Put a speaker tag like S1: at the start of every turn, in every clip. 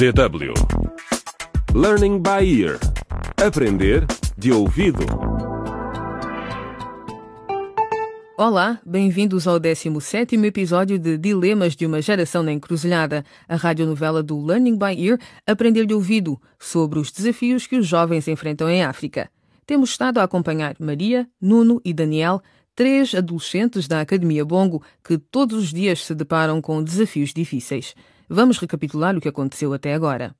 S1: DW Learning by Ear Aprender de ouvido.
S2: Olá, bem-vindos ao 17º episódio de Dilemas de uma Geração na Encruzilhada, a radionovela do Learning by Ear Aprender de Ouvido, sobre os desafios que os jovens enfrentam em África. Temos estado a acompanhar Maria, Nuno e Daniel, três adolescentes da Academia Bongo que todos os dias se deparam com desafios difíceis. Vamos recapitular o que aconteceu até agora.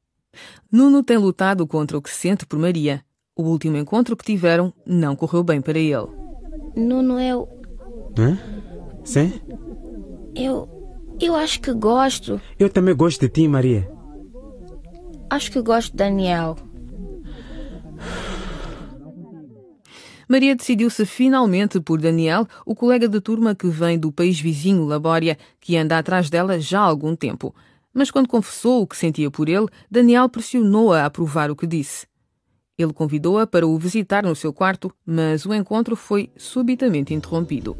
S2: Nuno tem lutado contra o que sente por Maria. O último encontro que tiveram não correu bem para ele.
S3: Nuno, eu.
S4: Hã? Sim?
S3: Eu. Eu acho que gosto.
S4: Eu também gosto de ti, Maria.
S3: Acho que gosto de Daniel.
S2: Maria decidiu-se finalmente por Daniel, o colega de turma que vem do país vizinho, Labória, que anda atrás dela já há algum tempo. Mas quando confessou o que sentia por ele, Daniel pressionou-a a aprovar o que disse. Ele convidou-a para o visitar no seu quarto, mas o encontro foi subitamente interrompido.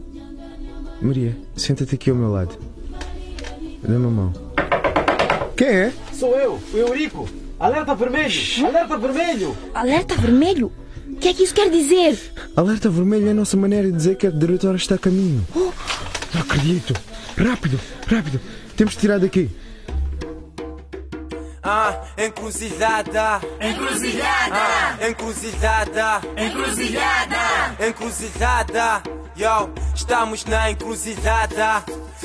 S4: Maria, senta-te aqui ao meu lado. Dá-me a mão. Quem é?
S5: Sou eu, o Eurico. Alerta vermelho! Alerta vermelho!
S3: Alerta vermelho? O que é que isso quer dizer?
S4: Alerta vermelho é a nossa maneira de dizer que a diretora está a caminho. Não acredito. Rápido, rápido. Temos de tirar daqui.
S6: Ah, encruzilhada.
S7: Encruzilhada!
S6: Ah, encruzilhada.
S7: Encruzilhada!
S6: Encruzilhada. Yo, estamos na encruzilhada.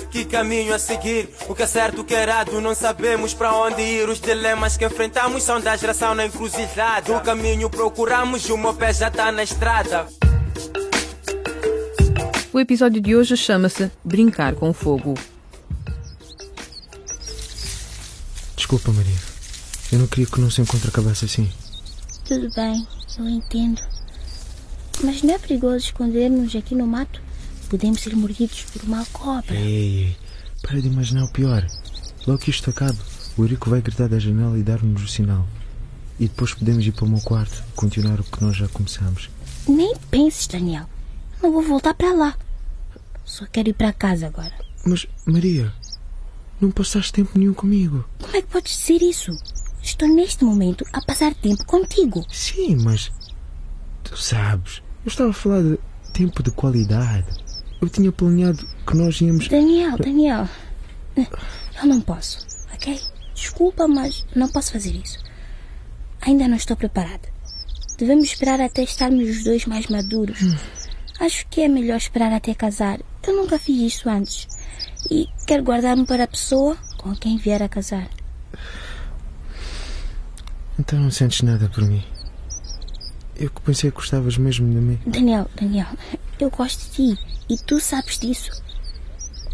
S6: Que caminho a seguir? O que é certo, o que é errado? Não sabemos para onde ir. Os dilemas que enfrentamos são da geração na encruzilhada. O caminho procuramos, o meu pé já está na estrada.
S2: O episódio de hoje chama-se Brincar com Fogo.
S4: Desculpa, Maria. Eu não queria que o nosso encontro acabasse assim.
S3: Tudo bem, eu entendo. Mas não é perigoso escondermos aqui no mato? Podemos ser mordidos por uma cobra.
S4: Ei, ei, para de imaginar o pior. Logo que isto acabe, o Eurico vai gritar da janela e dar-nos o sinal. E depois podemos ir para o meu quarto e continuar o que nós já começamos.
S3: Nem penses, Daniel. Não vou voltar para lá. Só quero ir para casa agora.
S4: Mas, Maria, não passaste tempo nenhum comigo.
S3: Como é que podes dizer isso? Estou neste momento a passar tempo contigo.
S4: Sim, mas. Tu sabes, eu estava a falar de tempo de qualidade. Eu tinha planeado que nós íamos.
S3: Daniel, Daniel. Eu não posso, ok? Desculpa, mas não posso fazer isso. Ainda não estou preparada. Devemos esperar até estarmos os dois mais maduros. Acho que é melhor esperar até casar. Eu nunca fiz isso antes. E quero guardar-me para a pessoa com quem vier a casar.
S4: Então não sentes nada por mim. Eu que pensei que gostavas mesmo de mim.
S3: Daniel, Daniel, eu gosto de ti e tu sabes disso.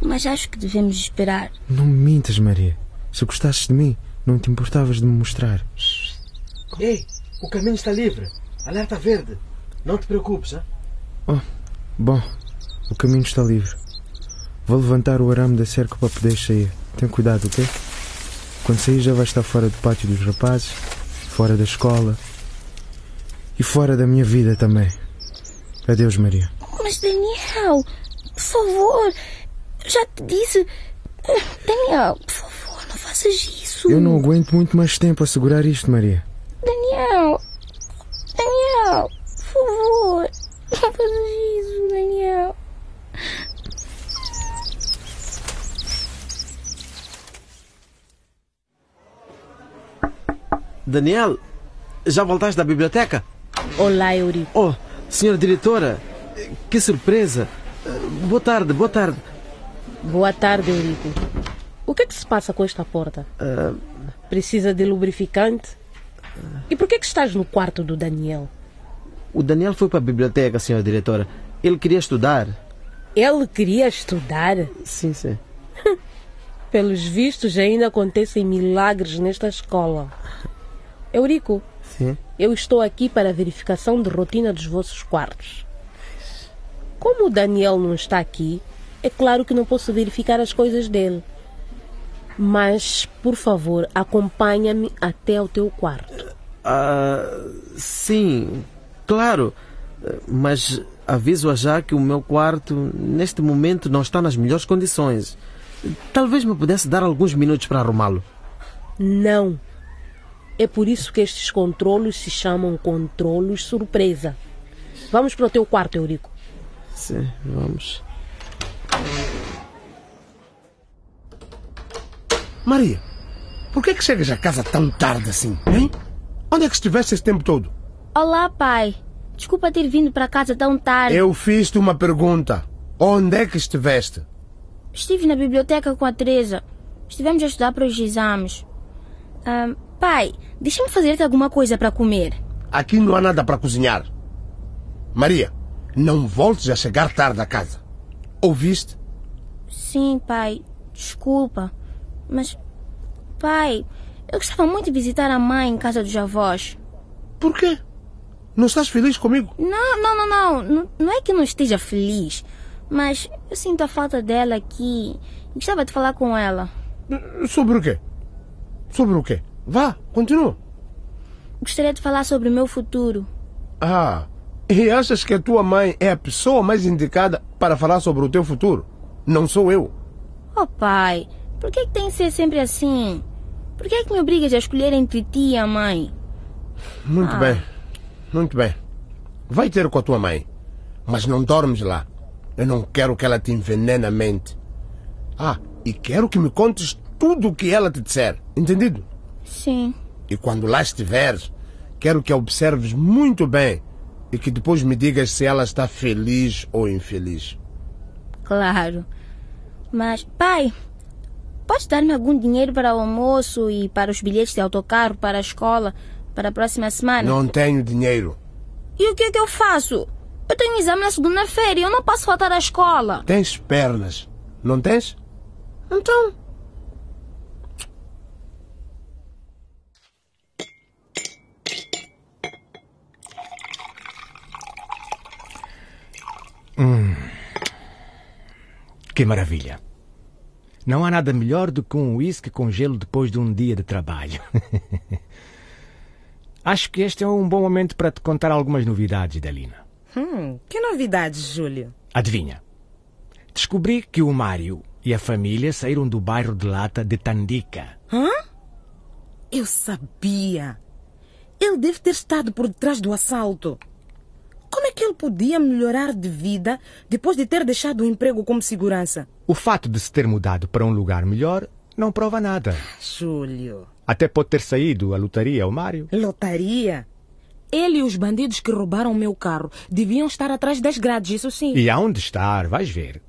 S3: Mas acho que devemos esperar.
S4: Não me mintas, Maria. Se gostasses de mim, não te importavas de me mostrar.
S5: Ei, o caminho está livre. Alerta verde. Não te preocupes, hein?
S4: Oh, bom, o caminho está livre. Vou levantar o arame da cerca para poder sair. Tem cuidado, ok? Quando sair já vai estar fora do pátio dos rapazes, fora da escola e fora da minha vida também. Adeus, Maria.
S3: Mas Daniel, por favor, já te disse. Daniel, por favor, não faças isso.
S4: Eu não aguento muito mais tempo a segurar isto, Maria.
S3: Daniel, Daniel, por favor, não faças isso, Daniel.
S5: Daniel, já voltaste da biblioteca?
S8: Olá, Eurico.
S5: Oh, senhora diretora, que surpresa. Boa tarde, boa tarde.
S8: Boa tarde, Eurico. O que é que se passa com esta porta?
S5: Ah,
S8: Precisa de lubrificante? E por que é que estás no quarto do Daniel?
S5: o Daniel foi para a biblioteca, senhora diretora. Ele queria estudar.
S8: Ele queria estudar?
S5: Sim, sim.
S8: Pelos vistos, ainda acontecem milagres nesta escola. Eurico,
S5: Sim.
S8: eu estou aqui para a verificação de rotina dos vossos quartos. Como o Daniel não está aqui, é claro que não posso verificar as coisas dele. Mas, por favor, acompanha-me até ao teu quarto.
S5: Ah, sim, claro. Mas aviso-a já que o meu quarto, neste momento, não está nas melhores condições. Talvez me pudesse dar alguns minutos para arrumá-lo.
S8: Não, É por isso que estes controlos se chamam controlos surpresa. Vamos para o teu quarto, Eurico.
S5: Sim, vamos.
S9: Maria, por que, que chegas a casa tão tarde assim, hein? Onde é que estiveste esse tempo todo?
S3: Olá, pai. Desculpa ter vindo para casa tão tarde.
S9: Eu fiz-te uma pergunta. Onde é que estiveste?
S3: Estive na biblioteca com a Teresa. Estivemos a estudar para os exames. Ah, pai, deixa-me fazer-te alguma coisa para comer.
S9: Aqui não há nada para cozinhar. Maria, não voltes a chegar tarde a casa. Ouviste?
S3: Sim, pai. Desculpa. Mas, pai, eu gostava muito de visitar a mãe em casa dos avós.
S9: Por quê? Não estás feliz comigo?
S3: Não, não, não, não. Não, não é que não esteja feliz. Mas eu sinto a falta dela aqui. E gostava de falar com ela.
S9: Sobre o quê? Sobre o quê? Vá, continua.
S3: Gostaria de falar sobre o meu futuro.
S9: Ah, e achas que a tua mãe é a pessoa mais indicada para falar sobre o teu futuro? Não sou eu.
S3: Oh, pai, por que, que tem que ser sempre assim? Por que, que me obrigas a escolher entre ti e a mãe?
S9: Muito
S3: Ah.
S9: bem, muito bem. Vai ter com a tua mãe, mas não dormes lá. Eu não quero que ela te envenene a mente. Ah, e quero que me contes tudo o que ela te disser, entendido?
S3: Sim.
S9: E quando lá estiveres, quero que a observes muito bem e que depois me digas se ela está feliz ou infeliz.
S3: Claro. Mas, pai, podes dar-me algum dinheiro para o almoço e para os bilhetes de autocarro para a escola para a próxima semana?
S9: Não tenho dinheiro.
S3: E o que é que eu faço? Eu tenho um exame na segunda-feira e eu não posso faltar à escola.
S9: Tens pernas, não tens? Então.
S10: Que maravilha! Não há nada melhor do que um uísque com gelo depois de um dia de trabalho. Acho que este é um bom momento para te contar algumas novidades, Delina.
S11: Hum, que novidades, Júlio?
S10: Adivinha? Descobri que o Mário e a família saíram do bairro de Lata de Tandica.
S11: Hã? Eu sabia. Ele deve ter estado por detrás do assalto. Como é que ele podia melhorar de vida depois de ter deixado o emprego como segurança?
S10: O fato de se ter mudado para um lugar melhor não prova nada.
S11: Júlio.
S10: Até pode ter saído a lotaria ao Mário.
S11: Lotaria? Ele e os bandidos que roubaram o meu carro deviam estar atrás das grades, isso sim.
S10: E aonde estar, vais ver.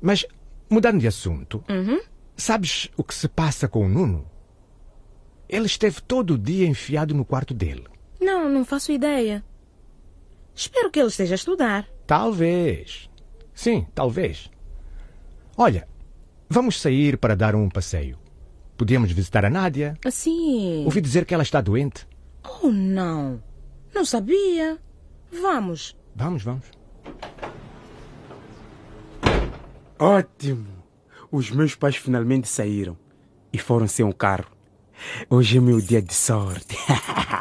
S10: Mas, mudando de assunto,
S11: Uhum.
S10: sabes o que se passa com o Nuno? Ele esteve todo o dia enfiado no quarto dele.
S11: Não, não faço ideia. Espero que ele esteja a estudar.
S10: Talvez. Sim, talvez. Olha, vamos sair para dar um passeio. Podíamos visitar a Nádia.
S11: Assim.
S10: Ouvi dizer que ela está doente.
S11: Oh, não. Não sabia. Vamos.
S10: Vamos, vamos.
S12: Ótimo! Os meus pais finalmente saíram e foram sem um carro. Hoje é meu dia de sorte.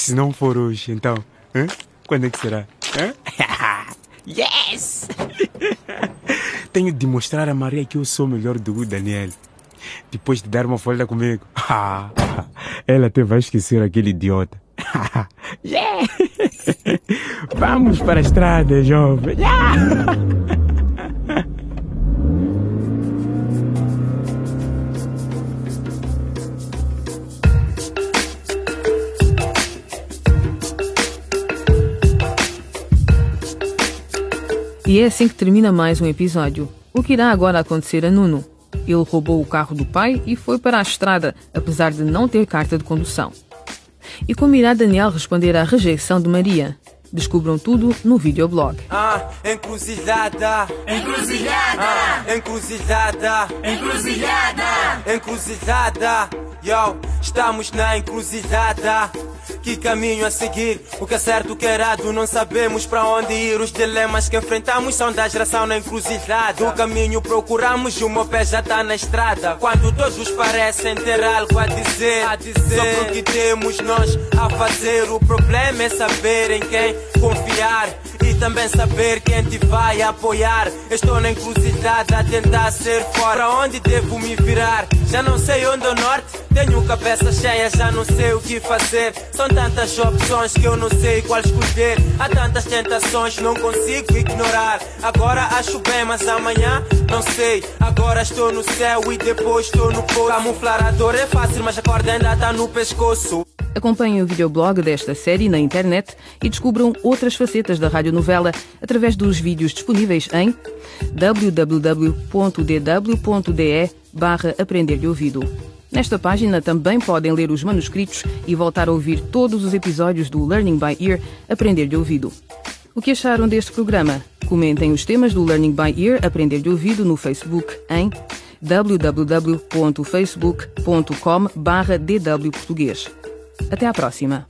S12: Se não for hoje, então, hã? quando é que será? Yes! Tenho de mostrar a Maria que eu sou melhor do que o Daniel. Depois de dar uma folha comigo. Ela até vai esquecer aquele idiota. yeah! Vamos para a estrada, jovem. Yeah!
S2: E é assim que termina mais um episódio. O que irá agora acontecer a Nuno? Ele roubou o carro do pai e foi para a estrada, apesar de não ter carta de condução. E como irá Daniel responder à rejeição de Maria? Descubram tudo no videoblog.
S6: Ah, encruzilhada.
S7: Encruzilhada.
S6: Ah, encruzilhada.
S7: Encruzilhada.
S6: Encruzilhada. Yo, estamos na encruzilhada. Que caminho a seguir? O que é certo, o que é errado? Não sabemos para onde ir. Os dilemas que enfrentamos são da geração na encruzilhada. O caminho procuramos e o meu pé já tá na estrada. Quando todos parecem ter algo a dizer, a dizer sobre o que temos nós a fazer. O problema é saber em quem confiar também saber quem te vai apoiar. Estou na encruzilhada a tentar ser fora. Onde devo me virar? Já não sei onde é o norte. Tenho cabeça cheia, já não sei o que fazer. São tantas opções que eu não sei qual escolher. Há tantas tentações, não consigo ignorar. Agora acho bem, mas amanhã não sei. Agora estou no céu e depois estou no poço. Camuflar a dor é fácil, mas a corda ainda está no pescoço.
S2: Acompanhem o videoblog desta série na internet e descubram outras facetas da radionovela através dos vídeos disponíveis em www.dw.de barra Aprender de Ouvido. Nesta página também podem ler os manuscritos e voltar a ouvir todos os episódios do Learning by Ear Aprender de Ouvido. O que acharam deste programa? Comentem os temas do Learning by Ear Aprender de Ouvido no Facebook em www.facebook.com barra dw Português. Até à próxima!